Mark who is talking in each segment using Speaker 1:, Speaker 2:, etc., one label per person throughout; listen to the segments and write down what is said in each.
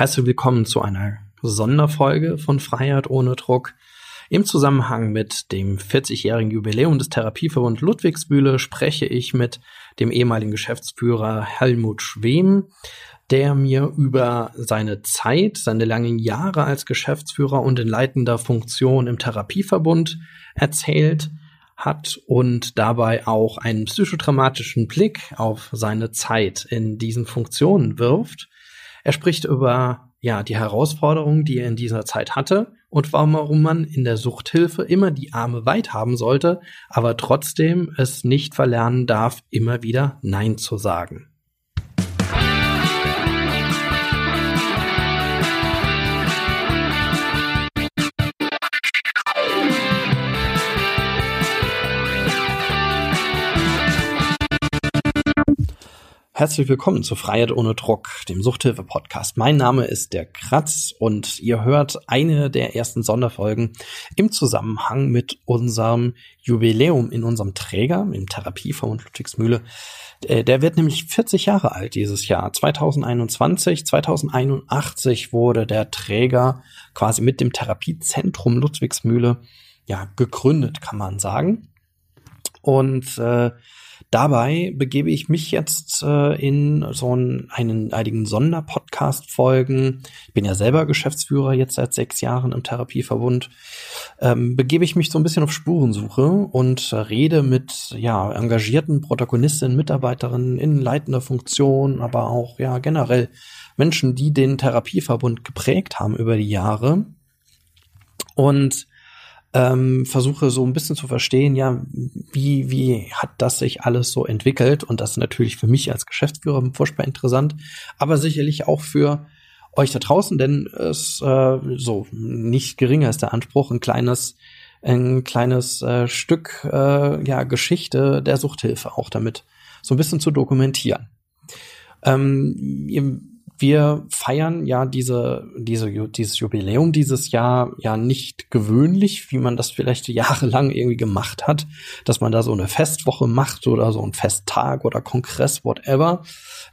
Speaker 1: Herzlich willkommen zu einer Sonderfolge von Freiheit ohne Druck. Im Zusammenhang mit dem 40-jährigen Jubiläum des Therapieverbund Ludwigsbühle spreche ich mit dem ehemaligen Geschäftsführer Helmut Schwem, der mir über seine Zeit, seine langen Jahre als Geschäftsführer und in leitender Funktion im Therapieverbund erzählt hat und dabei auch einen psychodramatischen Blick auf seine Zeit in diesen Funktionen wirft. Er spricht über ja, die Herausforderungen, die er in dieser Zeit hatte und warum man in der Suchthilfe immer die Arme weit haben sollte, aber trotzdem es nicht verlernen darf, immer wieder Nein zu sagen. Herzlich willkommen zu Freiheit ohne Druck, dem Suchthilfe-Podcast. Mein Name ist der Kratz und ihr hört eine der ersten Sonderfolgen im Zusammenhang mit unserem Jubiläum in unserem Träger, im Therapiefonds Ludwigsmühle. Äh, der wird nämlich 40 Jahre alt dieses Jahr, 2021. 2081 wurde der Träger quasi mit dem Therapiezentrum Ludwigsmühle ja gegründet, kann man sagen. Und äh, Dabei begebe ich mich jetzt äh, in so einen, einen einigen Sonderpodcast-Folgen. Ich bin ja selber Geschäftsführer jetzt seit sechs Jahren im Therapieverbund. Ähm, begebe ich mich so ein bisschen auf Spurensuche und rede mit ja engagierten Protagonistinnen, Mitarbeiterinnen in leitender Funktion, aber auch ja generell Menschen, die den Therapieverbund geprägt haben über die Jahre. Und ähm, versuche so ein bisschen zu verstehen, ja, wie, wie hat das sich alles so entwickelt? Und das ist natürlich für mich als Geschäftsführer furchtbar interessant, aber sicherlich auch für euch da draußen, denn es äh, so nicht geringer ist der Anspruch, ein kleines ein kleines äh, Stück äh, ja Geschichte der Suchthilfe auch damit so ein bisschen zu dokumentieren. Ähm, ihr wir feiern ja diese, diese, dieses Jubiläum dieses Jahr ja nicht gewöhnlich, wie man das vielleicht jahrelang irgendwie gemacht hat, dass man da so eine Festwoche macht oder so ein Festtag oder Kongress, whatever.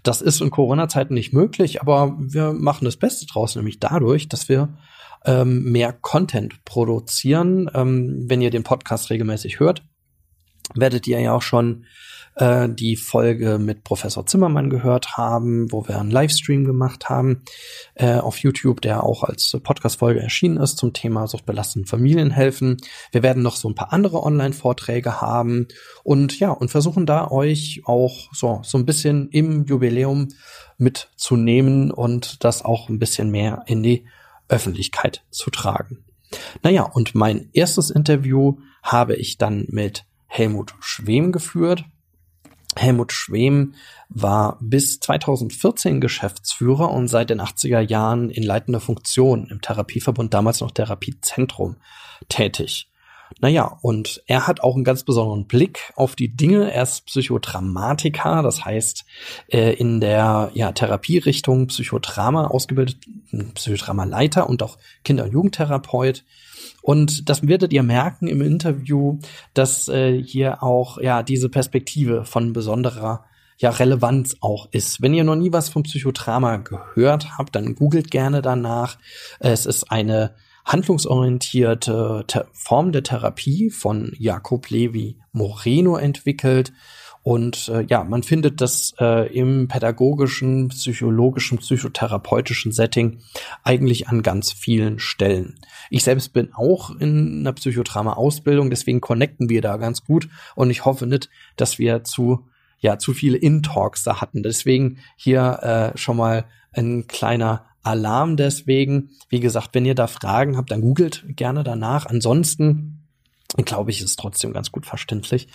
Speaker 1: Das ist in Corona-Zeiten nicht möglich, aber wir machen das Beste draus, nämlich dadurch, dass wir ähm, mehr Content produzieren. Ähm, wenn ihr den Podcast regelmäßig hört, werdet ihr ja auch schon äh, die Folge mit Professor Zimmermann gehört haben, wo wir einen Livestream gemacht haben äh, auf YouTube, der auch als Podcast-Folge erschienen ist zum Thema suchtbelasteten Familien helfen. Wir werden noch so ein paar andere Online-Vorträge haben und ja, und versuchen da euch auch so, so ein bisschen im Jubiläum mitzunehmen und das auch ein bisschen mehr in die Öffentlichkeit zu tragen. Naja, und mein erstes Interview habe ich dann mit Helmut Schwem geführt. Helmut Schwem war bis 2014 Geschäftsführer und seit den 80er Jahren in leitender Funktion im Therapieverbund, damals noch Therapiezentrum, tätig. Naja, und er hat auch einen ganz besonderen Blick auf die Dinge. Er ist Psychodramatiker, das heißt äh, in der ja, Therapierichtung Psychodrama ausgebildet, Psychodramaleiter und auch Kinder- und Jugendtherapeut. Und das werdet ihr merken im Interview, dass äh, hier auch ja diese Perspektive von besonderer ja Relevanz auch ist. Wenn ihr noch nie was vom Psychodrama gehört habt, dann googelt gerne danach. Es ist eine handlungsorientierte Form der Therapie von Jakob Levi Moreno entwickelt und äh, ja, man findet das äh, im pädagogischen, psychologischen, psychotherapeutischen Setting eigentlich an ganz vielen Stellen. Ich selbst bin auch in einer Psychodrama-Ausbildung, deswegen connecten wir da ganz gut und ich hoffe nicht, dass wir zu ja zu viele In-Talks da hatten. Deswegen hier äh, schon mal ein kleiner Alarm deswegen. Wie gesagt, wenn ihr da Fragen habt, dann googelt gerne danach. Ansonsten glaube ich, ist trotzdem ganz gut verständlich.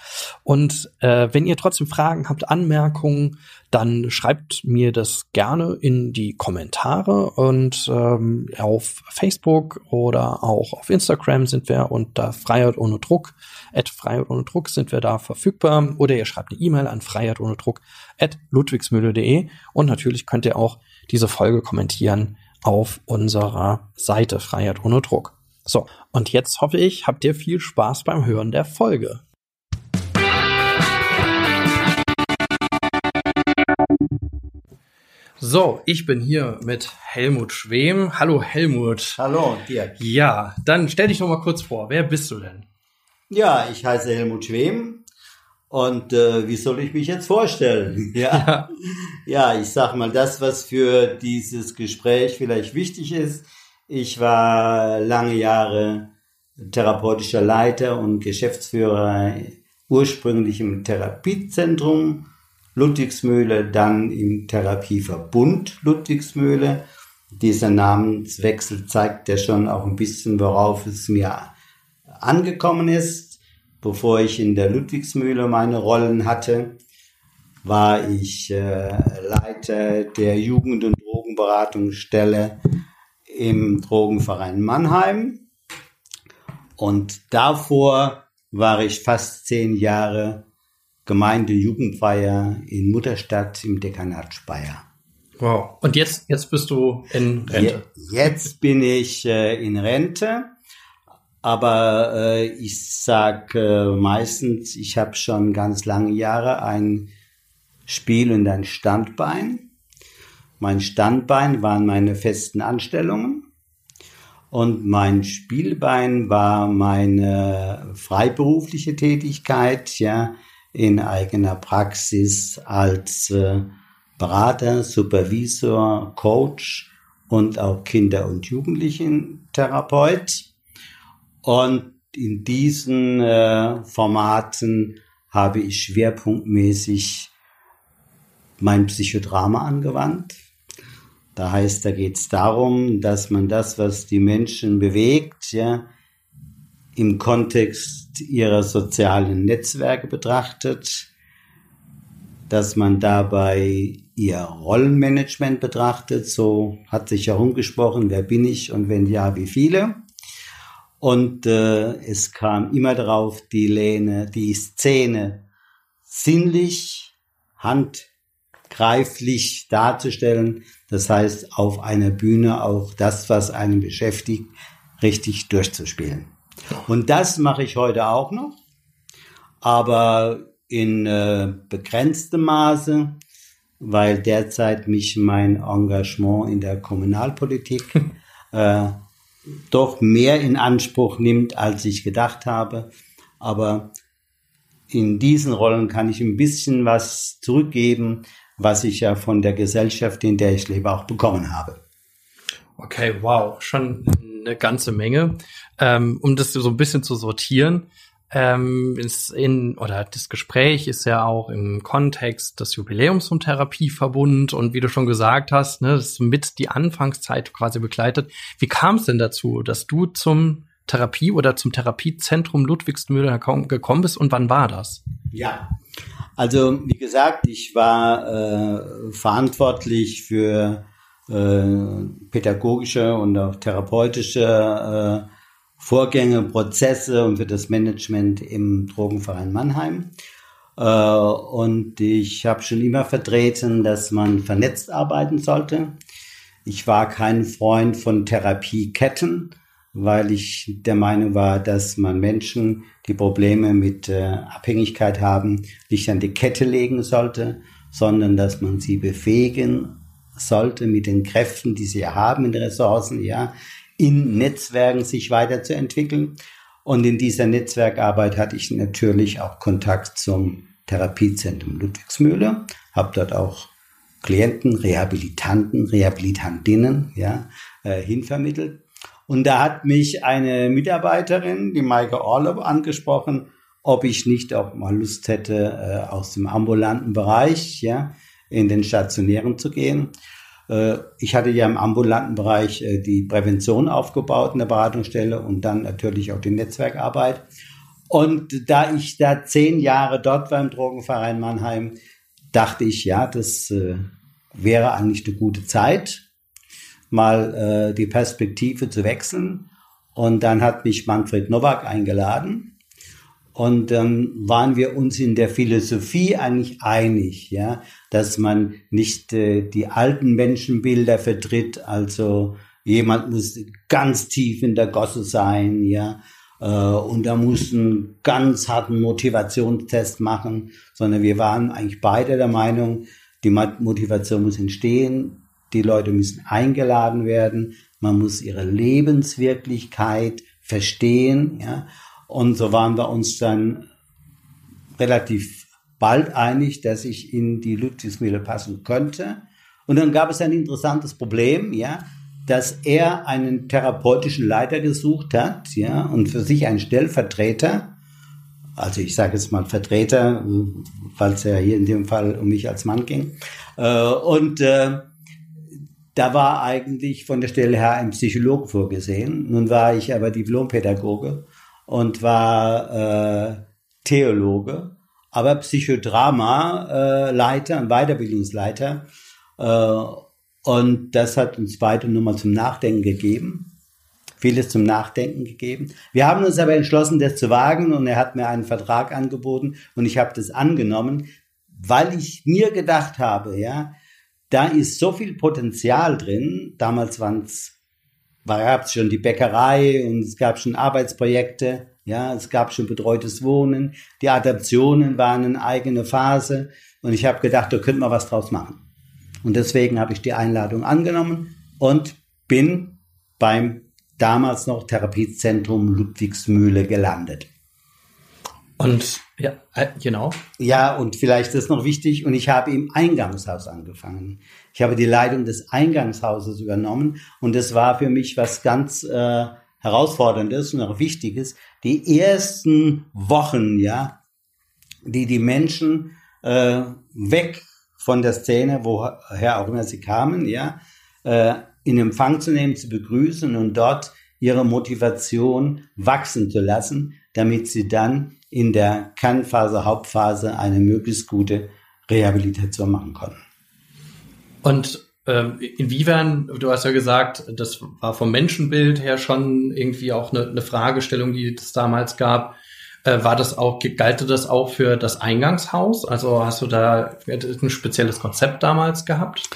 Speaker 1: Und äh, wenn ihr trotzdem Fragen habt, Anmerkungen, dann schreibt mir das gerne in die Kommentare und ähm, auf Facebook oder auch auf Instagram sind wir unter Freiheit ohne Druck, at Freiheit ohne Druck sind wir da verfügbar oder ihr schreibt eine E-Mail an Freiheit ohne Druck at ludwigsmühle.de und natürlich könnt ihr auch diese Folge kommentieren auf unserer Seite Freiheit ohne Druck. So, und jetzt hoffe ich, habt ihr viel Spaß beim Hören der Folge. So, ich bin hier mit Helmut Schwem. Hallo Helmut.
Speaker 2: Hallo Dirk.
Speaker 1: Ja, dann stell dich noch mal kurz vor. Wer bist du denn?
Speaker 2: Ja, ich heiße Helmut Schwem. Und äh, wie soll ich mich jetzt vorstellen? Ja. ja, ich sag mal das, was für dieses Gespräch vielleicht wichtig ist. Ich war lange Jahre therapeutischer Leiter und Geschäftsführer ursprünglich im Therapiezentrum Ludwigsmühle, dann im Therapieverbund Ludwigsmühle. Dieser Namenswechsel zeigt ja schon auch ein bisschen, worauf es mir angekommen ist. Bevor ich in der Ludwigsmühle meine Rollen hatte, war ich äh, Leiter der Jugend- und Drogenberatungsstelle im Drogenverein Mannheim. Und davor war ich fast zehn Jahre Gemeindejugendweiher in Mutterstadt im Dekanat Speyer.
Speaker 1: Wow. Und jetzt, jetzt bist du in Rente?
Speaker 2: Jetzt bin ich äh, in Rente. Aber äh, ich sag äh, meistens, ich habe schon ganz lange Jahre ein Spiel und ein Standbein. Mein Standbein waren meine festen Anstellungen und mein Spielbein war meine freiberufliche Tätigkeit, ja, in eigener Praxis als äh, Berater, Supervisor, Coach und auch Kinder- und Jugendlichentherapeut. Und in diesen äh, Formaten habe ich schwerpunktmäßig mein Psychodrama angewandt. Da heißt, da geht es darum, dass man das, was die Menschen bewegt, ja, im Kontext ihrer sozialen Netzwerke betrachtet, dass man dabei ihr Rollenmanagement betrachtet, so hat sich herumgesprochen, wer bin ich und wenn ja, wie viele. Und äh, es kam immer darauf, die Lehne, die Szene sinnlich, handgreiflich darzustellen. Das heißt, auf einer Bühne auch das, was einen beschäftigt, richtig durchzuspielen. Und das mache ich heute auch noch, aber in äh, begrenztem Maße, weil derzeit mich mein Engagement in der Kommunalpolitik äh, doch mehr in Anspruch nimmt, als ich gedacht habe. Aber in diesen Rollen kann ich ein bisschen was zurückgeben, was ich ja von der Gesellschaft, in der ich lebe, auch bekommen habe.
Speaker 1: Okay, wow, schon eine ganze Menge. Ähm, um das so ein bisschen zu sortieren, ähm, ist in, oder das Gespräch ist ja auch im Kontext des Jubiläums vom Therapieverbund und wie du schon gesagt hast, ne, das mit die Anfangszeit quasi begleitet. Wie kam es denn dazu, dass du zum Therapie oder zum Therapiezentrum Ludwigsmühle gekommen bist und wann war das?
Speaker 2: Ja, also wie gesagt, ich war äh, verantwortlich für äh, pädagogische und auch therapeutische äh, Vorgänge, Prozesse und für das Management im Drogenverein Mannheim. Äh, und ich habe schon immer vertreten, dass man vernetzt arbeiten sollte. Ich war kein Freund von Therapieketten, weil ich der Meinung war, dass man Menschen, die Probleme mit äh, Abhängigkeit haben, nicht an die Kette legen sollte, sondern dass man sie befähigen sollte mit den Kräften, die sie haben, in den Ressourcen, ja, in Netzwerken sich weiterzuentwickeln. Und in dieser Netzwerkarbeit hatte ich natürlich auch Kontakt zum Therapiezentrum Ludwigsmühle, habe dort auch Klienten, Rehabilitanten, Rehabilitantinnen ja, äh, hinvermittelt. Und da hat mich eine Mitarbeiterin, die Maike Orlob, angesprochen, ob ich nicht auch mal Lust hätte, äh, aus dem ambulanten Bereich ja, in den stationären zu gehen. Äh, ich hatte ja im ambulanten Bereich äh, die Prävention aufgebaut in der Beratungsstelle und dann natürlich auch die Netzwerkarbeit. Und da ich da zehn Jahre dort war im Drogenverein Mannheim, dachte ich, ja, das äh, wäre eigentlich eine gute Zeit, mal die Perspektive zu wechseln. Und dann hat mich Manfred Nowak eingeladen und ähm, waren wir uns in der Philosophie eigentlich einig, ja, dass man nicht äh, die alten Menschenbilder vertritt, also jemand muss ganz tief in der Gosse sein, ja, äh, und da muss einen ganz harten Motivationstest machen, sondern wir waren eigentlich beide der Meinung, die Motivation muss entstehen die Leute müssen eingeladen werden, man muss ihre Lebenswirklichkeit verstehen, ja. Und so waren wir uns dann relativ bald einig, dass ich in die Ludwigsmühle passen könnte. Und dann gab es ein interessantes Problem, ja, dass er einen therapeutischen Leiter gesucht hat, ja, und für sich einen Stellvertreter, also ich sage jetzt mal Vertreter, weil es ja hier in dem Fall um mich als Mann ging. Äh, und äh, da war eigentlich von der Stelle her ein Psychologe vorgesehen. Nun war ich aber Diplompädagoge und war äh, Theologe, aber Psychodrama-Leiter, ein Weiterbildungsleiter. Äh, und das hat uns beide nochmal zum Nachdenken gegeben. Vieles zum Nachdenken gegeben. Wir haben uns aber entschlossen, das zu wagen und er hat mir einen Vertrag angeboten und ich habe das angenommen, weil ich mir gedacht habe, ja, da ist so viel Potenzial drin. Damals waren's, gab es schon die Bäckerei und es gab schon Arbeitsprojekte. Ja, es gab schon betreutes Wohnen. Die Adaptionen waren eine eigene Phase. Und ich habe gedacht, da könnte man was draus machen. Und deswegen habe ich die Einladung angenommen und bin beim damals noch Therapiezentrum Ludwigsmühle gelandet.
Speaker 1: Und ja, äh, genau.
Speaker 2: Ja, und vielleicht ist noch wichtig, und ich habe im Eingangshaus angefangen. Ich habe die Leitung des Eingangshauses übernommen und das war für mich was ganz äh, herausforderndes und auch wichtiges. Die ersten Wochen, ja, die die Menschen äh, weg von der Szene, woher auch immer sie kamen, ja, äh, in Empfang zu nehmen, zu begrüßen und dort ihre Motivation wachsen zu lassen, damit sie dann in der Kernphase, Hauptphase eine möglichst gute Rehabilitation machen konnten.
Speaker 1: Und ähm, inwiefern, du hast ja gesagt, das war vom Menschenbild her schon irgendwie auch eine, eine Fragestellung, die es damals gab. Äh, war das auch, galt das auch für das Eingangshaus? Also hast du da ein spezielles Konzept damals gehabt?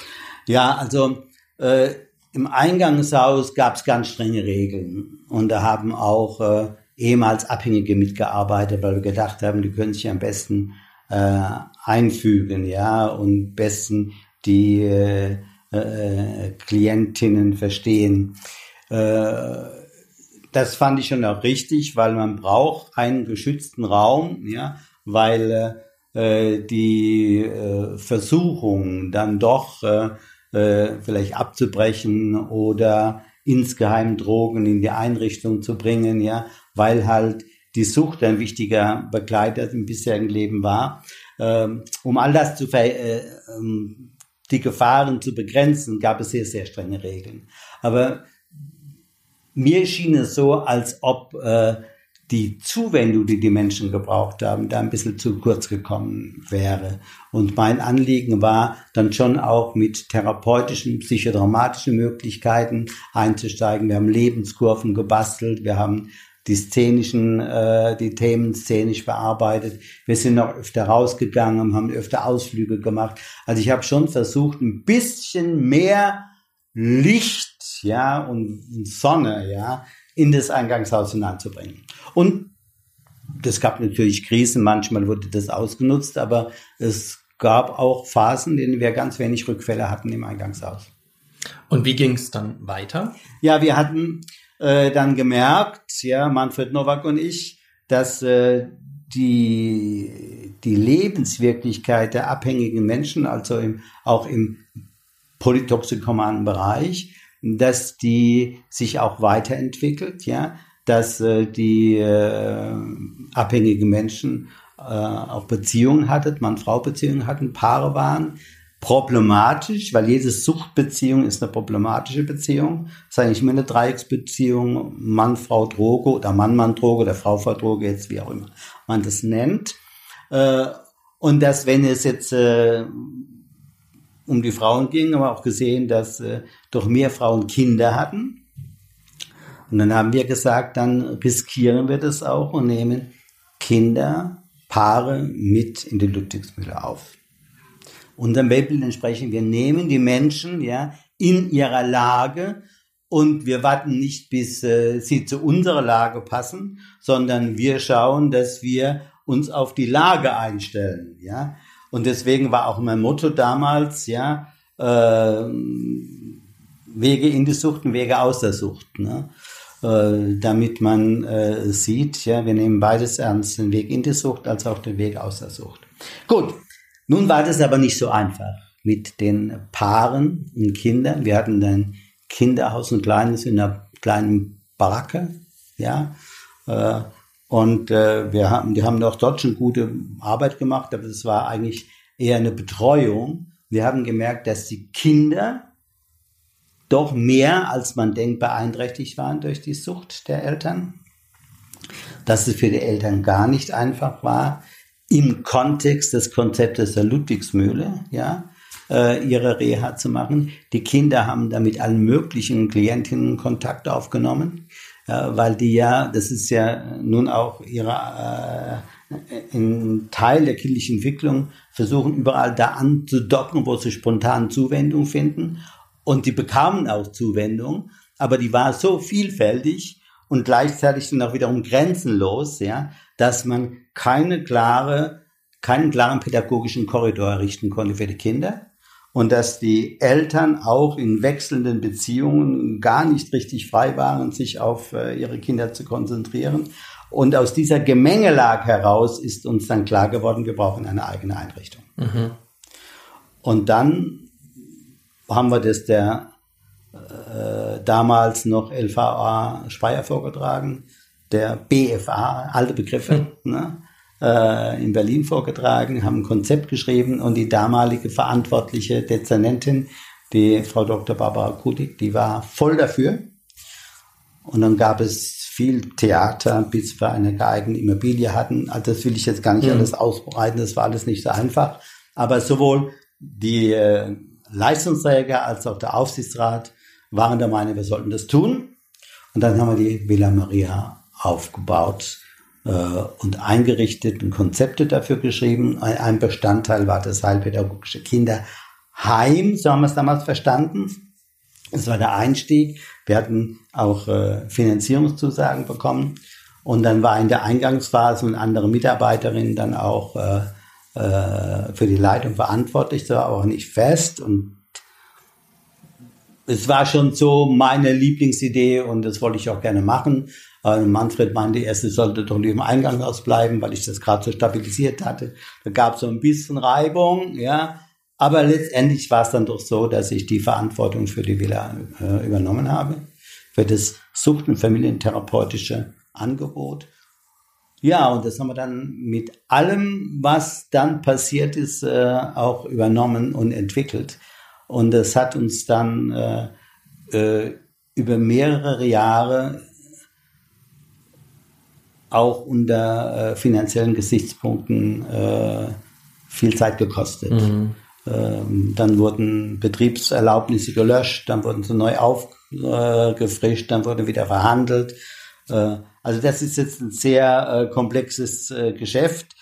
Speaker 2: Ja, also äh, im Eingangshaus gab es ganz strenge Regeln und da haben auch äh, ehemals Abhängige mitgearbeitet, weil wir gedacht haben, die können sich am besten äh, einfügen, ja, und besten die äh, äh, Klientinnen verstehen. Äh, das fand ich schon auch richtig, weil man braucht einen geschützten Raum, ja, weil äh, die äh, Versuchung dann doch äh, äh, vielleicht abzubrechen oder insgeheim Drogen in die Einrichtung zu bringen, ja, weil halt die Sucht ein wichtiger Begleiter im bisherigen Leben war. Ähm, um all das zu ver äh, ähm, die Gefahren zu begrenzen, gab es sehr, sehr strenge Regeln. Aber mir schien es so, als ob äh, die Zuwendung, die die Menschen gebraucht haben, da ein bisschen zu kurz gekommen wäre. Und mein Anliegen war dann schon auch mit therapeutischen, psychodramatischen Möglichkeiten einzusteigen. Wir haben Lebenskurven gebastelt, wir haben die szenischen, äh, die Themen szenisch bearbeitet. Wir sind noch öfter rausgegangen, haben öfter Ausflüge gemacht. Also ich habe schon versucht, ein bisschen mehr Licht, ja, und Sonne, ja, in das Eingangshaus hineinzubringen. Und das gab natürlich Krisen, manchmal wurde das ausgenutzt, aber es gab auch Phasen, in denen wir ganz wenig Rückfälle hatten im Eingangshaus.
Speaker 1: Und wie ging es dann weiter?
Speaker 2: Ja, wir hatten äh, dann gemerkt, ja, Manfred Nowak und ich, dass äh, die, die Lebenswirklichkeit der abhängigen Menschen, also im, auch im polytoxikomanen Bereich, dass die sich auch weiterentwickelt, ja, dass äh, die äh, abhängigen Menschen äh, auch Beziehungen hatten, Mann-Frau-Beziehungen hatten, Paare waren, problematisch, weil jede Suchtbeziehung ist eine problematische Beziehung. Das ist eigentlich immer eine Dreiecksbeziehung, Mann, Frau, Droge oder Mann, Mann, Droge oder Frau, Frau, Droge, jetzt wie auch immer man das nennt. Äh, und dass, wenn es jetzt äh, um die Frauen ging, haben wir auch gesehen, dass äh, doch mehr Frauen Kinder hatten. Und dann haben wir gesagt, dann riskieren wir das auch und nehmen Kinder, Paare mit in die Ludwigsmühle auf. Unserem Weltbild entsprechen wir nehmen die Menschen ja in ihrer Lage und wir warten nicht, bis äh, sie zu unserer Lage passen, sondern wir schauen, dass wir uns auf die Lage einstellen, ja. Und deswegen war auch mein Motto damals, ja, äh, Wege in die Sucht und Wege aus der Sucht. Ne? Äh, damit man äh, sieht, ja, wir nehmen beides ernst, den Weg in die Sucht als auch den Weg aus der Sucht. Gut, nun war das aber nicht so einfach mit den Paaren und Kindern. Wir hatten ein Kinderhaus, ein kleines in einer kleinen Baracke, ja, äh, und äh, wir haben, die haben auch dort schon gute Arbeit gemacht, aber es war eigentlich eher eine Betreuung. Wir haben gemerkt, dass die Kinder doch mehr, als man denkt, beeinträchtigt waren durch die Sucht der Eltern. Dass es für die Eltern gar nicht einfach war, im Kontext des Konzeptes der Ludwigsmühle, ja, äh, ihre Reha zu machen. Die Kinder haben da mit allen möglichen Klientinnen Kontakt aufgenommen, weil die ja, das ist ja nun auch ihre äh, ein Teil der kindlichen Entwicklung, versuchen überall da anzudocken, wo sie spontan Zuwendung finden und die bekamen auch Zuwendung, aber die war so vielfältig und gleichzeitig dann auch wiederum grenzenlos, ja, dass man keine klare, keinen klaren pädagogischen Korridor errichten konnte für die Kinder und dass die Eltern auch in wechselnden Beziehungen gar nicht richtig frei waren, sich auf äh, ihre Kinder zu konzentrieren. Und aus dieser Gemengelage heraus ist uns dann klar geworden, wir brauchen eine eigene Einrichtung. Mhm. Und dann haben wir das der äh, damals noch LVA Speyer vorgetragen, der BFA, alte Begriffe, mhm. ne, äh, in Berlin vorgetragen, haben ein Konzept geschrieben und die damalige verantwortliche Dezernentin, die Frau Dr. Barbara Kudig, die war voll dafür. Und dann gab es viel Theater, bis wir eine geeignete Immobilie hatten. Also das will ich jetzt gar nicht mhm. alles ausbreiten, das war alles nicht so einfach. Aber sowohl die äh, Leistungsträger als auch der Aufsichtsrat waren der Meinung, wir sollten das tun. Und dann haben wir die Villa Maria aufgebaut äh, und eingerichtet und Konzepte dafür geschrieben. Ein Bestandteil war das heilpädagogische Kinderheim, so haben wir es damals verstanden. Das war der Einstieg. Wir hatten auch äh, Finanzierungszusagen bekommen. Und dann war in der Eingangsphase eine andere Mitarbeiterin dann auch äh, äh, für die Leitung verantwortlich, das war auch nicht fest und es war schon so meine Lieblingsidee und das wollte ich auch gerne machen. Äh, Manfred meinte erst, es sollte doch nicht im Eingangshaus bleiben, weil ich das gerade so stabilisiert hatte. Da gab es so ein bisschen Reibung, ja. Aber letztendlich war es dann doch so, dass ich die Verantwortung für die Villa äh, übernommen habe, für das Sucht- und Familientherapeutische Angebot. Ja, und das haben wir dann mit allem, was dann passiert ist, äh, auch übernommen und entwickelt. Und das hat uns dann äh, äh, über mehrere Jahre auch unter äh, finanziellen Gesichtspunkten äh, viel Zeit gekostet. Mhm. Ähm, dann wurden Betriebserlaubnisse gelöscht, dann wurden sie neu aufgefrischt, dann wurde wieder verhandelt. Äh, also das ist jetzt ein sehr äh, komplexes äh, Geschäft.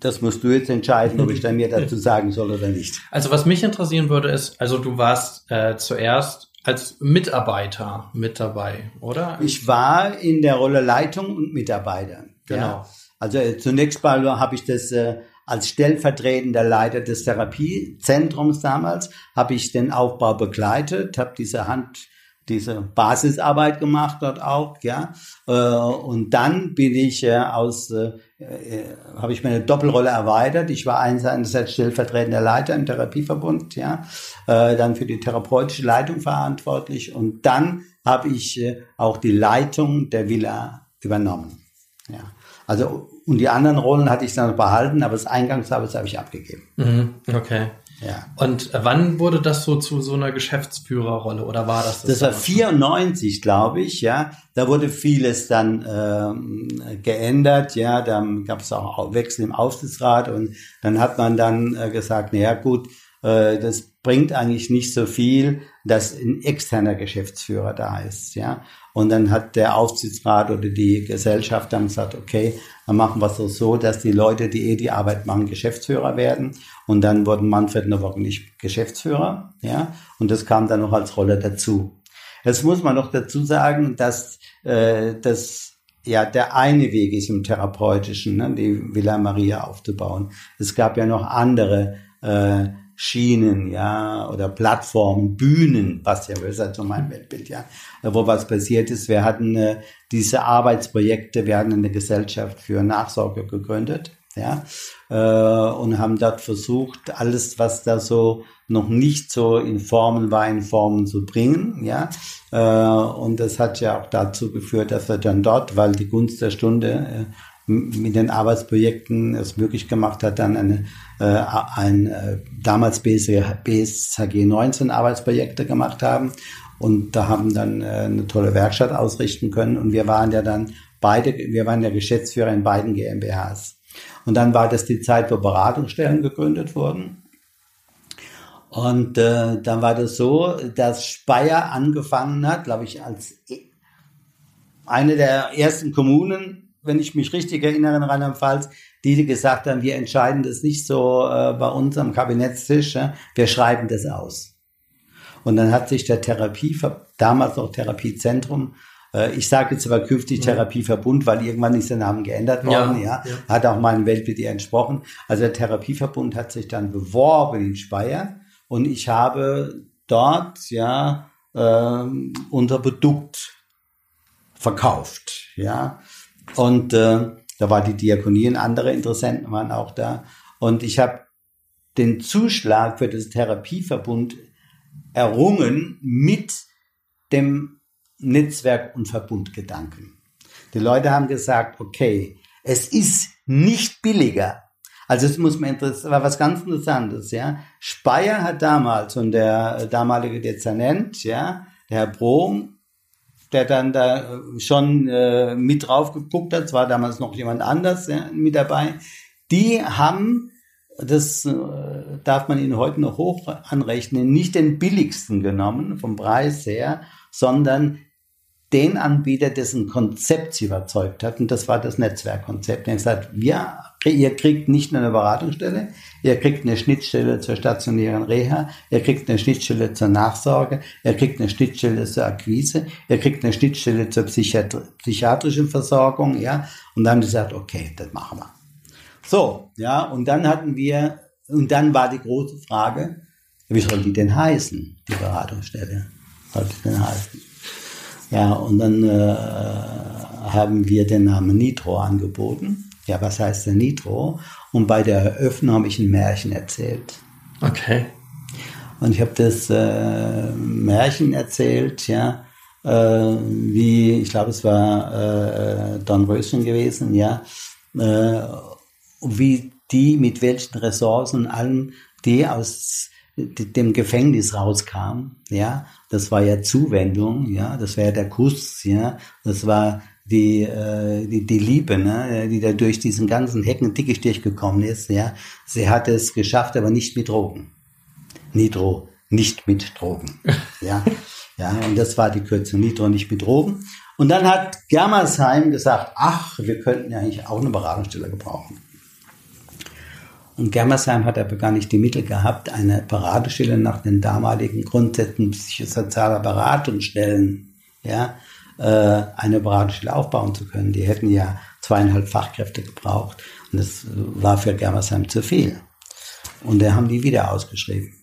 Speaker 2: Das musst du jetzt entscheiden, ob ich dann mir dazu sagen soll oder nicht.
Speaker 1: Also was mich interessieren würde ist, also du warst äh, zuerst als Mitarbeiter mit dabei, oder?
Speaker 2: Ich war in der Rolle Leitung und Mitarbeiter. Genau. Ja. Also äh, zunächst mal habe ich das äh, als stellvertretender Leiter des Therapiezentrums damals, habe ich den Aufbau begleitet, habe diese Hand diese Basisarbeit gemacht dort auch, ja. Äh, und dann bin ich äh, aus, äh, habe ich meine Doppelrolle erweitert. Ich war einerseits stellvertretender Leiter im Therapieverbund, ja, dann für die therapeutische Leitung verantwortlich und dann habe ich auch die Leitung der Villa übernommen. Ja. Also und die anderen Rollen hatte ich dann behalten, aber das Eingangsarbeit habe ich abgegeben.
Speaker 1: Mhm, okay. Ja. Und wann wurde das so zu so einer Geschäftsführerrolle oder war das
Speaker 2: das? Das war 94, glaube ich, ja. Da wurde vieles dann ähm, geändert, ja. Dann gab es auch Wechsel im Aufsichtsrat und dann hat man dann äh, gesagt, naja gut, das bringt eigentlich nicht so viel, dass ein externer Geschäftsführer da ist, ja. Und dann hat der Aufsichtsrat oder die Gesellschaft dann gesagt, okay, dann machen wir es so, dass die Leute, die eh die Arbeit machen, Geschäftsführer werden. Und dann wurden Manfred Nowak nicht Geschäftsführer, ja. Und das kam dann noch als Rolle dazu. Jetzt muss man noch dazu sagen, dass äh, das ja der eine Weg ist im Therapeutischen, ne, die Villa Maria aufzubauen. Es gab ja noch andere äh, Schienen, ja, oder Plattformen, Bühnen, passt ja besser zu meinem Weltbild, ja, wo was passiert ist. Wir hatten äh, diese Arbeitsprojekte, wir hatten eine Gesellschaft für Nachsorge gegründet, ja, äh, und haben dort versucht, alles, was da so noch nicht so in Formen war, in Formen zu bringen, ja, äh, und das hat ja auch dazu geführt, dass wir dann dort, weil die Gunst der Stunde äh, mit den Arbeitsprojekten es möglich gemacht hat, dann eine, äh, ein äh, damals BSHG 19 Arbeitsprojekte gemacht haben und da haben dann äh, eine tolle Werkstatt ausrichten können und wir waren ja dann beide, wir waren ja Geschäftsführer in beiden GmbHs. Und dann war das die Zeit, wo Beratungsstellen gegründet wurden. Und äh, dann war das so, dass Speyer angefangen hat, glaube ich, als e, eine der ersten Kommunen, wenn ich mich richtig erinnere, in Rheinland-Pfalz, die gesagt haben, wir entscheiden das nicht so äh, bei uns am Kabinettstisch, ja? wir schreiben das aus. Und dann hat sich der Therapie, damals noch Therapiezentrum, äh, ich sage jetzt aber künftig Therapieverbund, weil irgendwann ist der Name geändert worden, ja, ja. Hat auch meinem Weltbild entsprochen. Also der Therapieverbund hat sich dann beworben in Speyer und ich habe dort, ja, äh, unser Produkt verkauft, ja. Und äh, da war die Diakonie und andere Interessenten waren auch da. Und ich habe den Zuschlag für das Therapieverbund errungen mit dem Netzwerk- und Verbundgedanken. Die Leute haben gesagt, okay, es ist nicht billiger. Also es muss man interessieren, war was ganz Interessantes, ja. Speyer hat damals und der damalige Dezernent, ja, der Herr Brom, der dann da äh, schon äh, mit drauf geguckt hat, es war damals noch jemand anders ja, mit dabei, die haben, das äh, darf man ihnen heute noch hoch anrechnen, nicht den billigsten genommen vom Preis her, sondern den Anbieter, dessen Konzept sie überzeugt hat. Und das war das Netzwerkkonzept. Er hat gesagt, wir, ihr kriegt nicht nur eine Beratungsstelle, ihr kriegt eine Schnittstelle zur stationären Reha, ihr kriegt eine Schnittstelle zur Nachsorge, ihr kriegt eine Schnittstelle zur Akquise, ihr kriegt eine Schnittstelle zur Psychiatri psychiatrischen Versorgung, ja. Und dann haben sie gesagt, okay, das machen wir. So, ja, und dann hatten wir, und dann war die große Frage, wie soll die denn heißen, die Beratungsstelle? Soll die denn heißen? Ja, und dann äh, haben wir den Namen Nitro angeboten. Ja, was heißt denn Nitro? Und bei der Eröffnung habe ich ein Märchen erzählt.
Speaker 1: Okay.
Speaker 2: Und ich habe das äh, Märchen erzählt, ja, äh, wie, ich glaube, es war äh, Don Röschen gewesen, ja, äh, wie die mit welchen Ressourcen allen, die aus dem Gefängnis rauskam, ja, das war ja Zuwendung, ja, das war ja der Kuss, ja, das war die, äh, die, die Liebe, ne, die da durch diesen ganzen Hecken Dickisch durchgekommen ist, ja. Sie hat es geschafft, aber nicht mit Drogen. Nitro, nicht mit Drogen, ja. Ja, und das war die Kürzung, Nitro, nicht mit Drogen. Und dann hat Germersheim gesagt, ach, wir könnten ja eigentlich auch eine Beratungsstelle gebrauchen. Und Germersheim hat aber gar nicht die Mittel gehabt, eine Beratestelle nach den damaligen Grundsätzen psychosozialer Beratungsstellen, ja, eine Beratestelle aufbauen zu können. Die hätten ja zweieinhalb Fachkräfte gebraucht. Und das war für Germersheim zu viel. Und da haben die wieder ausgeschrieben.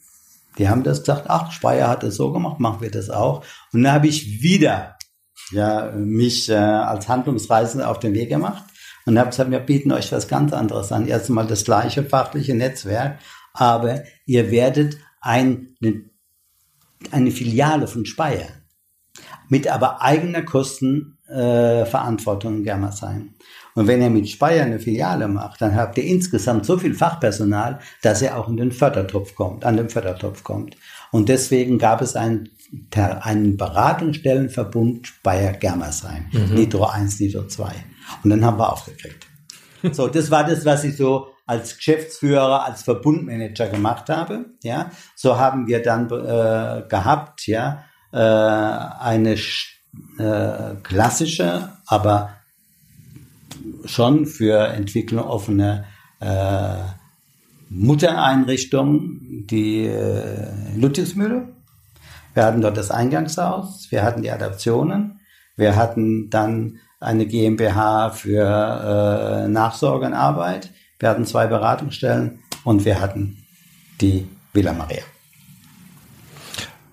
Speaker 2: Die haben das gesagt, ach, Speyer hat das so gemacht, machen wir das auch. Und dann habe ich wieder ja, mich äh, als Handlungsreisender auf den Weg gemacht und habe gesagt, wir bieten euch was ganz anderes an. Erstmal das gleiche fachliche Netzwerk, aber ihr werdet ein, eine, eine Filiale von Speyer mit aber eigener Kostenverantwortung äh, in Germersheim. Und wenn ihr mit Speyer eine Filiale macht, dann habt ihr insgesamt so viel Fachpersonal, dass ihr auch in den Fördertopf kommt, an den Fördertopf kommt. Und deswegen gab es einen, einen Beratungsstellenverbund Speyer Germersheim, mhm. Nitro 1, Nitro 2. Und dann haben wir aufgekriegt. So, das war das, was ich so als Geschäftsführer, als Verbundmanager gemacht habe. Ja, so haben wir dann äh, gehabt, ja, äh, eine äh, klassische, aber schon für Entwicklung offene äh, Muttereinrichtung, die äh, Ludwigsmühle. Wir hatten dort das Eingangshaus, wir hatten die Adaptionen, wir hatten dann eine GmbH für äh, Nachsorge und Arbeit. Wir hatten zwei Beratungsstellen und wir hatten die Villa Maria.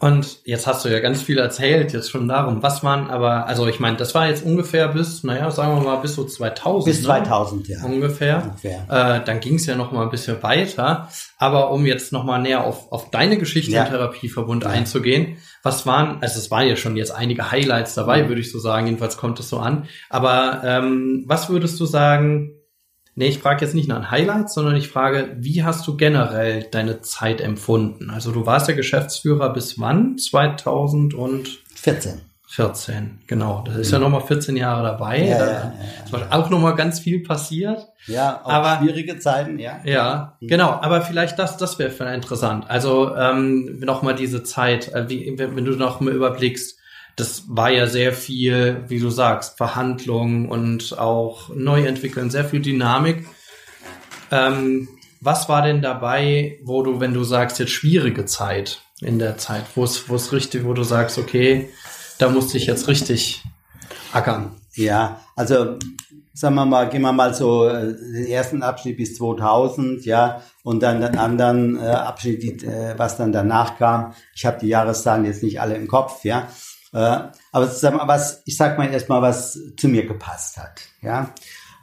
Speaker 1: Und jetzt hast du ja ganz viel erzählt, jetzt schon darum, was man, aber, also ich meine, das war jetzt ungefähr bis, naja, sagen wir mal, bis so 2000.
Speaker 2: Bis 2000,
Speaker 1: ne? ja. Ungefähr. ungefähr. Äh, dann ging es ja noch mal ein bisschen weiter. Aber um jetzt noch mal näher auf, auf deine Geschichte ja. im Therapieverbund ja. einzugehen, was waren, also es waren ja schon jetzt einige Highlights dabei, mhm. würde ich so sagen, jedenfalls kommt es so an. Aber ähm, was würdest du sagen, Nee, ich frage jetzt nicht nach Highlights, sondern ich frage, wie hast du generell deine Zeit empfunden? Also du warst ja Geschäftsführer bis wann? 2014. 14, genau. Das ist ja nochmal 14 Jahre dabei. Ja, da ja, ja, ist auch nochmal ganz viel passiert.
Speaker 2: Ja, auch aber, schwierige Zeiten, ja.
Speaker 1: Ja, mhm. genau. Aber vielleicht das, das wäre interessant. Also ähm, nochmal diese Zeit, äh, wie, wenn du noch mal überblickst, das war ja sehr viel, wie du sagst, Verhandlungen und auch Neuentwickeln, sehr viel Dynamik. Ähm, was war denn dabei, wo du, wenn du sagst, jetzt schwierige Zeit in der Zeit, wo es, richtig, wo du sagst, okay, da musste ich jetzt richtig ackern?
Speaker 2: Ja, also sagen wir mal, gehen wir mal so äh, den ersten Abschnitt bis 2000, ja, und dann den anderen äh, Abschnitt, die, äh, was dann danach kam. Ich habe die Jahreszahlen jetzt nicht alle im Kopf, ja. Äh, aber mal, was, ich sag mal erstmal, was zu mir gepasst hat. Ja,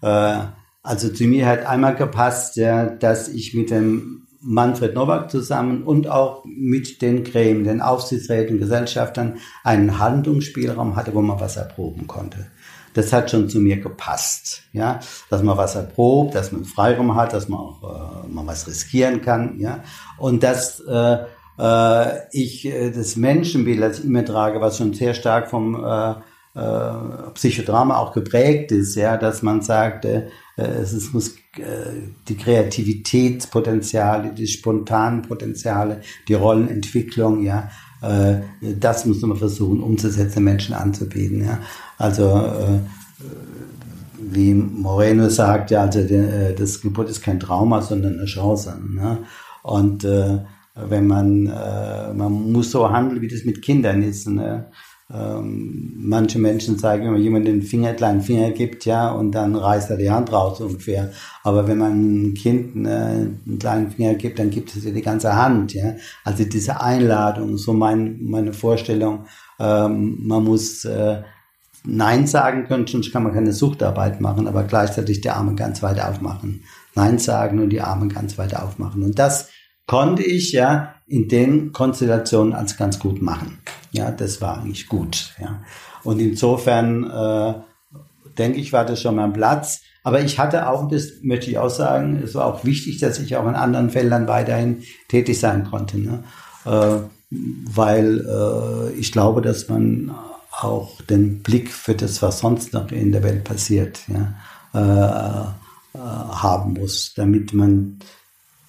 Speaker 2: äh, also zu mir hat einmal gepasst, ja, dass ich mit dem Manfred Nowak zusammen und auch mit den Gremien, den Aufsichtsräten, Gesellschaftern einen Handlungsspielraum hatte, wo man was erproben konnte. Das hat schon zu mir gepasst, ja, dass man was erprobt, dass man Freiraum hat, dass man auch äh, mal was riskieren kann, ja, und dass äh, äh, ich äh, das Menschenbild, das ich immer trage, was schon sehr stark vom äh, äh, Psychodrama auch geprägt ist, ja, dass man sagt, äh, es ist, muss äh, die Kreativitätspotenziale, die spontanen Potenziale, die Rollenentwicklung, ja, äh, das muss man versuchen umzusetzen, Menschen anzubieten, ja. Also äh, wie Moreno sagt, ja, also äh, das Geburt ist kein Trauma, sondern eine Chance. Ne? Und äh, wenn man, äh, man muss so handeln, wie das mit Kindern ist. Ne? Ähm, manche Menschen sagen, wenn man jemandem den Finger, kleinen Finger gibt, ja, und dann reißt er die Hand raus ungefähr. Aber wenn man ein Kind ne, einen kleinen Finger gibt, dann gibt es ja die ganze Hand, ja. Also diese Einladung, so mein, meine Vorstellung, ähm, man muss äh, Nein sagen können, sonst kann man keine Suchtarbeit machen, aber gleichzeitig die Arme ganz weit aufmachen. Nein sagen und die Arme ganz weit aufmachen. Und das konnte ich ja in den Konstellationen als ganz gut machen. Ja, das war eigentlich gut. Ja. Und insofern äh, denke ich, war das schon mal ein Platz. Aber ich hatte auch, das möchte ich auch sagen, es war auch wichtig, dass ich auch in anderen Feldern weiterhin tätig sein konnte. Ne? Äh, weil äh, ich glaube, dass man auch den Blick für das, was sonst noch in der Welt passiert, ja, äh, äh haben muss, damit man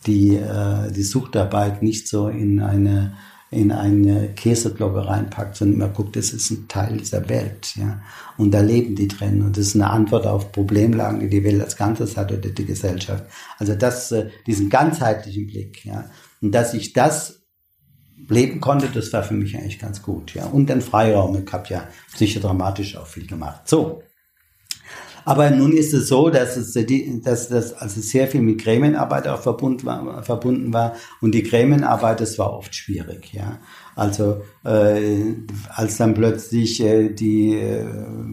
Speaker 2: die, äh, die Suchtarbeit nicht so in eine, in eine Käseglocke reinpackt, sondern immer guckt, das ist ein Teil dieser Welt, ja. Und da leben die drin. Und das ist eine Antwort auf Problemlagen, die die Welt als Ganzes hat oder die Gesellschaft. Also das, äh, diesen ganzheitlichen Blick, ja. Und dass ich das leben konnte, das war für mich eigentlich ganz gut, ja. Und den Freiraum. Ich habe ja psychodramatisch auch viel gemacht. So. Aber nun ist es so, dass es dass das also sehr viel mit Gremienarbeit auch verbunden war, verbunden war und die Gremienarbeit, das war oft schwierig, ja. Also äh, als dann plötzlich äh, die äh,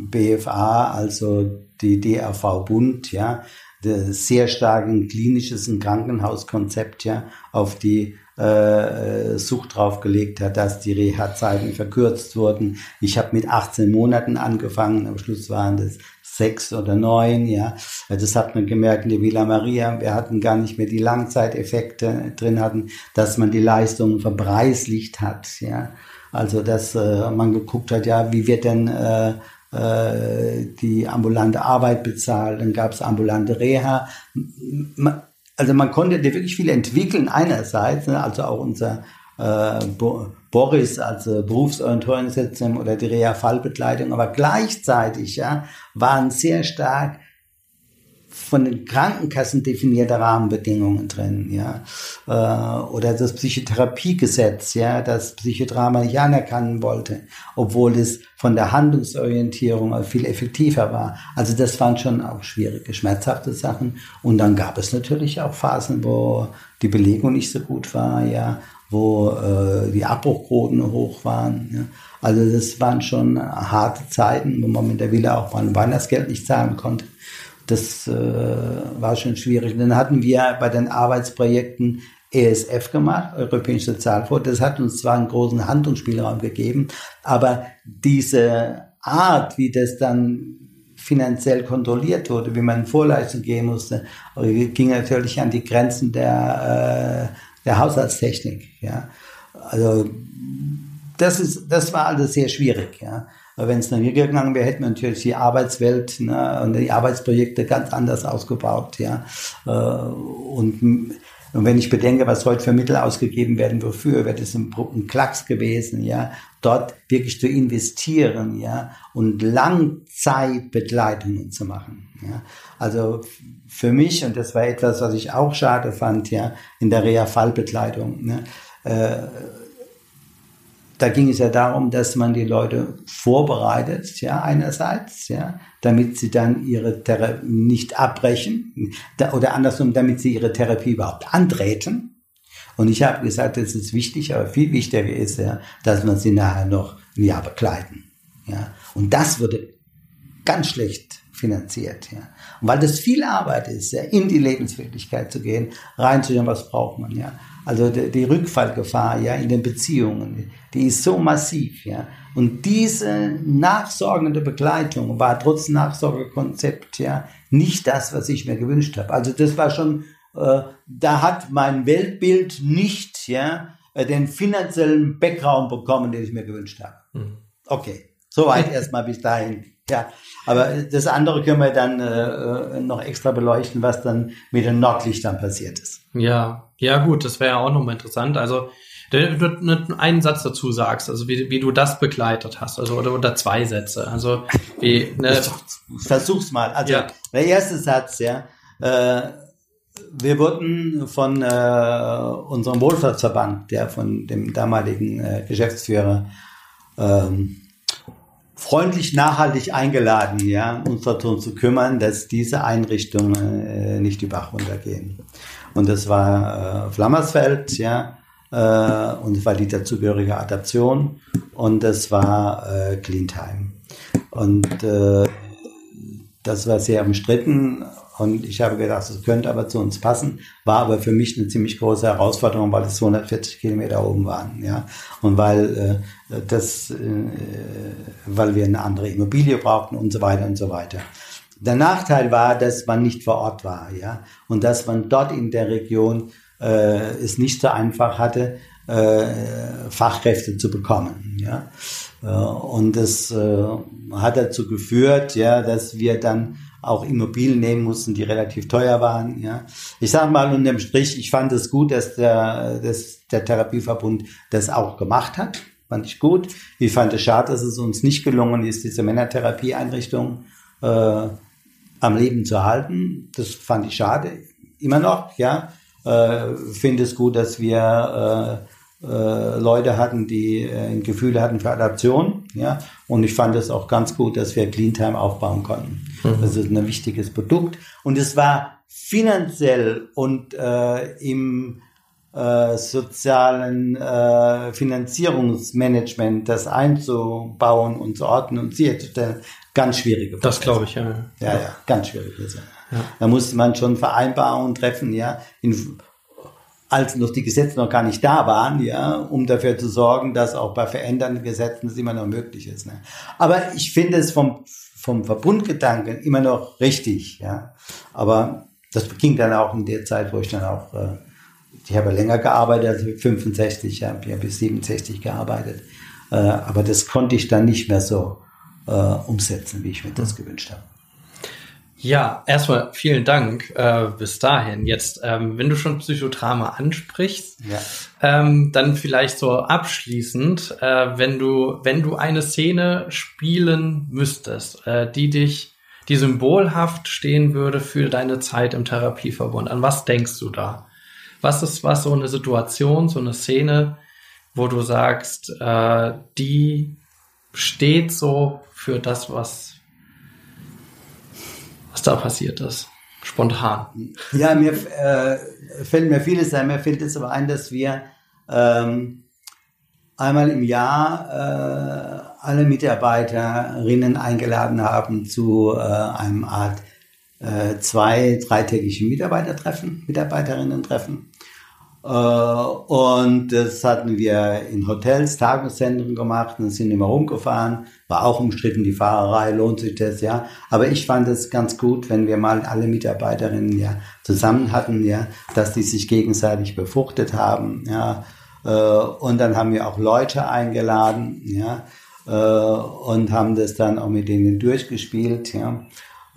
Speaker 2: BFA, also die DRV Bund, ja, sehr starken klinisches und Krankenhauskonzept ja auf die äh, Sucht draufgelegt hat, dass die Reha-Zeiten verkürzt wurden. Ich habe mit 18 Monaten angefangen, am Schluss waren das sechs oder neun, ja. Das hat man gemerkt in der Villa Maria. Wir hatten gar nicht mehr die Langzeiteffekte drin hatten, dass man die Leistungen verpreislicht hat, ja. Also, dass äh, man geguckt hat, ja, wie wird denn äh, äh, die ambulante Arbeit bezahlt, dann gab es ambulante Reha. Also man konnte wirklich viel entwickeln einerseits, ne, also auch unser äh, Boris als äh, Berufsorientierungssystem oder die Reha-Fallbegleitung, aber gleichzeitig ja, waren sehr stark von den Krankenkassen definierte Rahmenbedingungen drin, ja, äh, oder das Psychotherapiegesetz, ja, das Psychodrama nicht anerkennen wollte, obwohl es von der Handlungsorientierung viel effektiver war. Also das waren schon auch schwierige, schmerzhafte Sachen. Und dann gab es natürlich auch Phasen, wo die Belegung nicht so gut war, ja, wo äh, die Abbruchquoten hoch waren. Ja. Also das waren schon harte Zeiten, wo man mit der Villa auch mal ein Weihnachtsgeld nicht zahlen konnte. Das äh, war schon schwierig. Dann hatten wir bei den Arbeitsprojekten ESF gemacht, Europäische Sozialfonds. Das hat uns zwar einen großen Handlungsspielraum gegeben, aber diese Art, wie das dann finanziell kontrolliert wurde, wie man Vorleistung gehen musste, ging natürlich an die Grenzen der, äh, der Haushaltstechnik. Ja. Also das, ist, das war alles sehr schwierig. Ja. Wenn es nach mir gegangen wäre, hätten wir natürlich die Arbeitswelt ne, und die Arbeitsprojekte ganz anders ausgebaut. Ja. Äh, und, und wenn ich bedenke, was heute für Mittel ausgegeben werden, wofür, wäre das ein, ein Klacks gewesen, ja, dort wirklich zu investieren, ja, und Langzeitbegleitungen zu machen. Ja. Also für mich, und das war etwas, was ich auch schade fand, ja, in der Reha-Fallbegleitung, ne, äh, da ging es ja darum, dass man die Leute vorbereitet, ja, einerseits, ja, damit sie dann ihre Therapie nicht abbrechen oder andersrum, damit sie ihre Therapie überhaupt antreten. Und ich habe gesagt, das ist wichtig, aber viel wichtiger ist ja, dass man sie nachher noch ein Jahr begleiten. Ja. Und das wurde ganz schlecht finanziert. Ja. Und weil das viel Arbeit ist, ja, in die Lebenswirklichkeit zu gehen, reinzuschauen, was braucht man. Ja. Also die, die Rückfallgefahr ja, in den Beziehungen, die ist so massiv. Ja. Und diese nachsorgende Begleitung war trotz Nachsorgekonzept ja nicht das, was ich mir gewünscht habe. Also das war schon, äh, da hat mein Weltbild nicht ja, äh, den finanziellen Background bekommen, den ich mir gewünscht habe. Mhm. Okay, soweit erstmal bis dahin. Ja, aber das andere können wir dann äh, äh, noch extra beleuchten, was dann mit den Nordlichtern passiert ist.
Speaker 1: Ja, ja gut, das wäre ja auch nochmal interessant. Also du einen Satz dazu sagst, also wie, wie du das begleitet hast, also oder, oder zwei Sätze, also wie
Speaker 2: ne, versuch's mal. Also ja. der erste Satz, ja, äh, wir wurden von äh, unserem Wohlfahrtsverband, der von dem damaligen äh, Geschäftsführer ähm, freundlich nachhaltig eingeladen, ja, uns darum zu kümmern, dass diese Einrichtungen äh, nicht die Bach runtergehen. Und das war äh, Flammersfeld, ja, äh, und es war die dazugehörige Adaption und das war äh, Cleantime. Und äh, das war sehr umstritten und ich habe gedacht, das könnte aber zu uns passen, war aber für mich eine ziemlich große Herausforderung, weil es 240 Kilometer oben waren, ja. Und weil äh, das, äh, weil wir eine andere Immobilie brauchten und so weiter und so weiter. Der Nachteil war, dass man nicht vor Ort war, ja. Und dass man dort in der Region äh, es nicht so einfach hatte, äh, Fachkräfte zu bekommen, ja. Äh, und das äh, hat dazu geführt, ja, dass wir dann auch Immobilien nehmen mussten, die relativ teuer waren. Ja. Ich sage mal unterm Strich, ich fand es gut, dass der, dass der Therapieverbund das auch gemacht hat. Fand ich gut. Ich fand es schade, dass es uns nicht gelungen ist, diese Männertherapieeinrichtung äh, am Leben zu halten. Das fand ich schade. Immer noch, ja. Äh, finde es gut, dass wir äh, äh, Leute hatten, die äh, ein Gefühl hatten für Adaption. Ja? Und ich fand es auch ganz gut, dass wir Cleantime aufbauen konnten. Mhm. Das ist ein wichtiges Produkt. Und es war finanziell und äh, im äh, sozialen äh, Finanzierungsmanagement das einzubauen und zu ordnen und sicherzustellen, ganz schwierige
Speaker 1: Prozesse. Das glaube ich, ja.
Speaker 2: Ja, ja, ganz schwierige Prozesse. Da musste man schon Vereinbarungen treffen, ja, in als noch die Gesetze noch gar nicht da waren, ja, um dafür zu sorgen, dass auch bei verändernden Gesetzen es immer noch möglich ist. Ne? Aber ich finde es vom, vom Verbundgedanken immer noch richtig, ja. Aber das ging dann auch in der Zeit, wo ich dann auch, äh, ich habe länger gearbeitet, also 65, ja, ich habe bis 67 gearbeitet. Äh, aber das konnte ich dann nicht mehr so äh, umsetzen, wie ich mir das gewünscht habe.
Speaker 1: Ja, erstmal vielen Dank äh, bis dahin. Jetzt, ähm, wenn du schon Psychodrama ansprichst, ja. ähm, dann vielleicht so abschließend, äh, wenn du wenn du eine Szene spielen müsstest, äh, die dich die symbolhaft stehen würde für deine Zeit im Therapieverbund? An was denkst du da? Was ist was so eine Situation, so eine Szene, wo du sagst, äh, die steht so für das, was, was da passiert ist? Spontan.
Speaker 2: Ja, mir äh, fällt mir vieles ein. Mir fällt es aber ein, dass wir ähm, einmal im Jahr äh, alle Mitarbeiterinnen eingeladen haben zu äh, einem Art äh, zwei, dreitägigen Mitarbeitertreffen, Mitarbeiterinnen-Treffen. Äh, und das hatten wir in Hotels, Tageszentren gemacht und sind immer rumgefahren. War auch umstritten, die Fahrerei, lohnt sich das, ja. Aber ich fand es ganz gut, wenn wir mal alle Mitarbeiterinnen ja zusammen hatten, ja, dass die sich gegenseitig befruchtet haben, ja. Äh, und dann haben wir auch Leute eingeladen, ja, äh, und haben das dann auch mit denen durchgespielt, ja.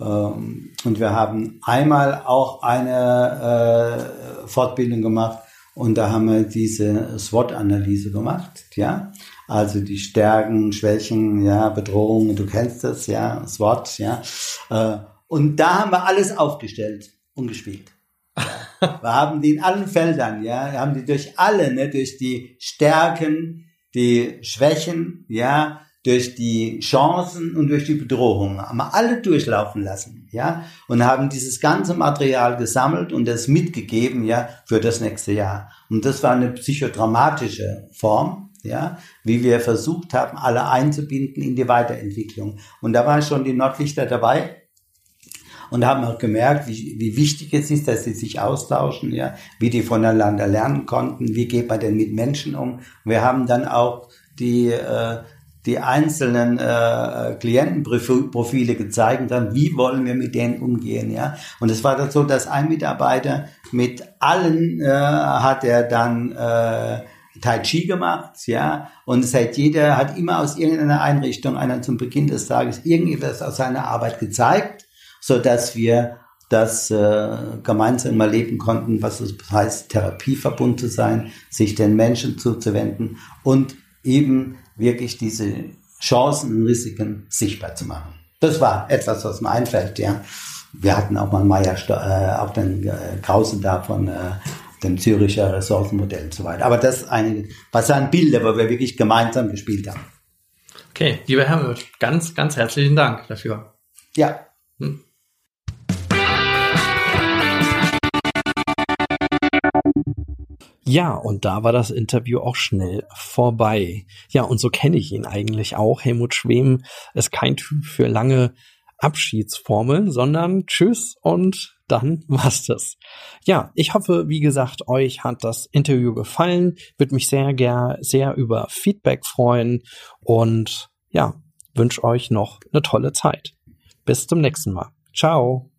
Speaker 2: Ähm, und wir haben einmal auch eine Fortbildung gemacht, und da haben wir diese SWOT-Analyse gemacht, ja. Also die Stärken, Schwächen, ja, Bedrohungen, du kennst das, ja, SWOT, ja. Äh, und da haben wir alles aufgestellt und gespielt. wir haben die in allen Feldern, ja, wir haben die durch alle, ne, durch die Stärken, die Schwächen, ja, durch die Chancen und durch die Bedrohungen haben wir alle durchlaufen lassen, ja, und haben dieses ganze Material gesammelt und das mitgegeben, ja, für das nächste Jahr. Und das war eine psychodramatische Form, ja, wie wir versucht haben, alle einzubinden in die Weiterentwicklung. Und da war schon die Nordlichter dabei, und haben auch gemerkt, wie, wie wichtig es ist, dass sie sich austauschen, ja, wie die voneinander lernen konnten, wie geht man denn mit Menschen um. Wir haben dann auch die äh, die einzelnen äh, Klientenprofile gezeigt dann, wie wollen wir mit denen umgehen, ja. Und es war dann so, dass ein Mitarbeiter mit allen äh, hat er dann äh, Tai Chi gemacht, ja, und seit jeder hat immer aus irgendeiner Einrichtung einer zum Beginn des Tages irgendetwas aus seiner Arbeit gezeigt, so dass wir das äh, gemeinsam mal leben konnten, was es heißt, Therapieverbund zu sein, sich den Menschen zuzuwenden und eben wirklich diese Chancen und Risiken sichtbar zu machen. Das war etwas, was mir einfällt, ja. Wir hatten auch mal Meier, äh, auch den äh, Krause da von äh, dem Züricher Ressourcenmodell und so weiter. Aber das eine, was waren Bilder, wo wir wirklich gemeinsam gespielt haben.
Speaker 1: Okay, lieber Herr ganz, ganz herzlichen Dank dafür.
Speaker 2: Ja.
Speaker 1: Ja, und da war das Interview auch schnell vorbei. Ja, und so kenne ich ihn eigentlich auch. Helmut Schwem ist kein Typ für lange Abschiedsformeln, sondern tschüss und dann war's das. Ja, ich hoffe, wie gesagt, euch hat das Interview gefallen. Würde mich sehr gern, sehr über Feedback freuen und ja, wünsche euch noch eine tolle Zeit. Bis zum nächsten Mal. Ciao.